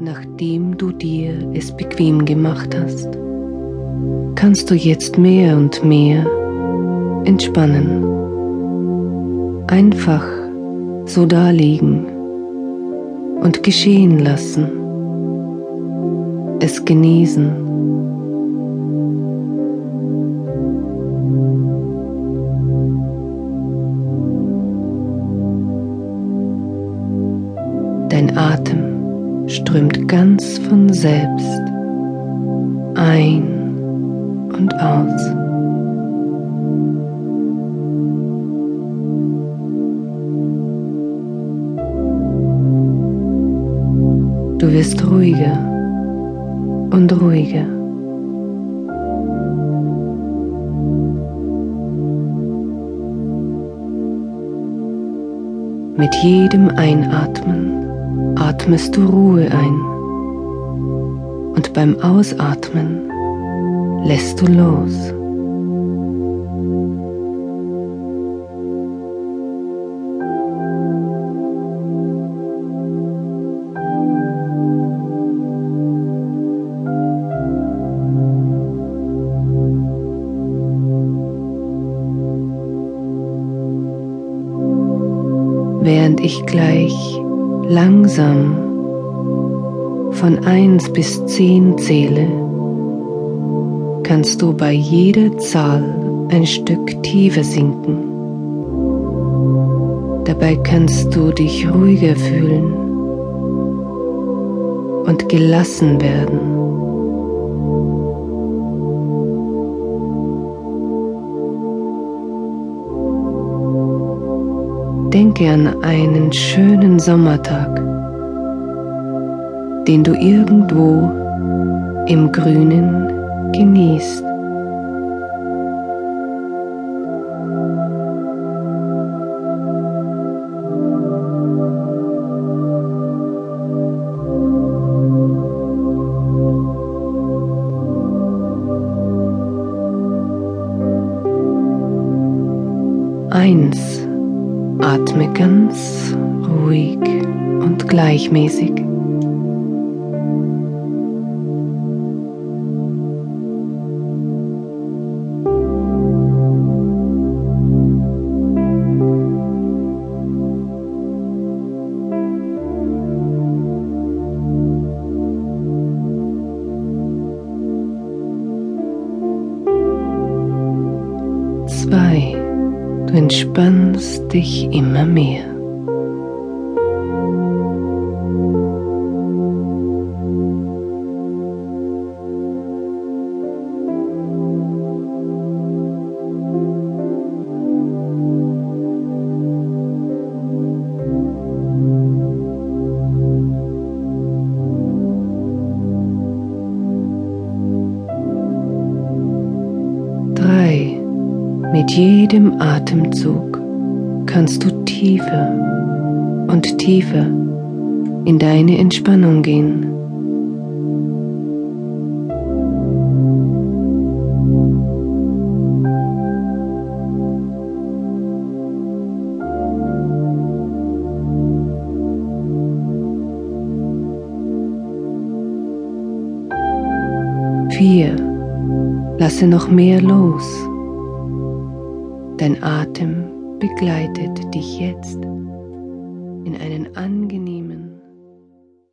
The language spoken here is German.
Nachdem du dir es bequem gemacht hast, kannst du jetzt mehr und mehr entspannen. Einfach so daliegen und geschehen lassen. Es genießen. Strömt ganz von selbst ein und aus. Du wirst ruhiger und ruhiger. Mit jedem Einatmen atmest du Ruhe ein und beim Ausatmen lässt du los. während ich gleich langsam von 1 bis 10 zähle, kannst du bei jeder Zahl ein Stück tiefer sinken. Dabei kannst du dich ruhiger fühlen und gelassen werden. Denke an einen schönen Sommertag, den du irgendwo im Grünen genießt. Eins Atme ganz ruhig und gleichmäßig. Zwei. Du entspannst dich immer mehr. Mit jedem Atemzug kannst du tiefer und tiefer in deine Entspannung gehen. Vier. Lasse noch mehr los. Dein Atem begleitet dich jetzt in einen angenehmen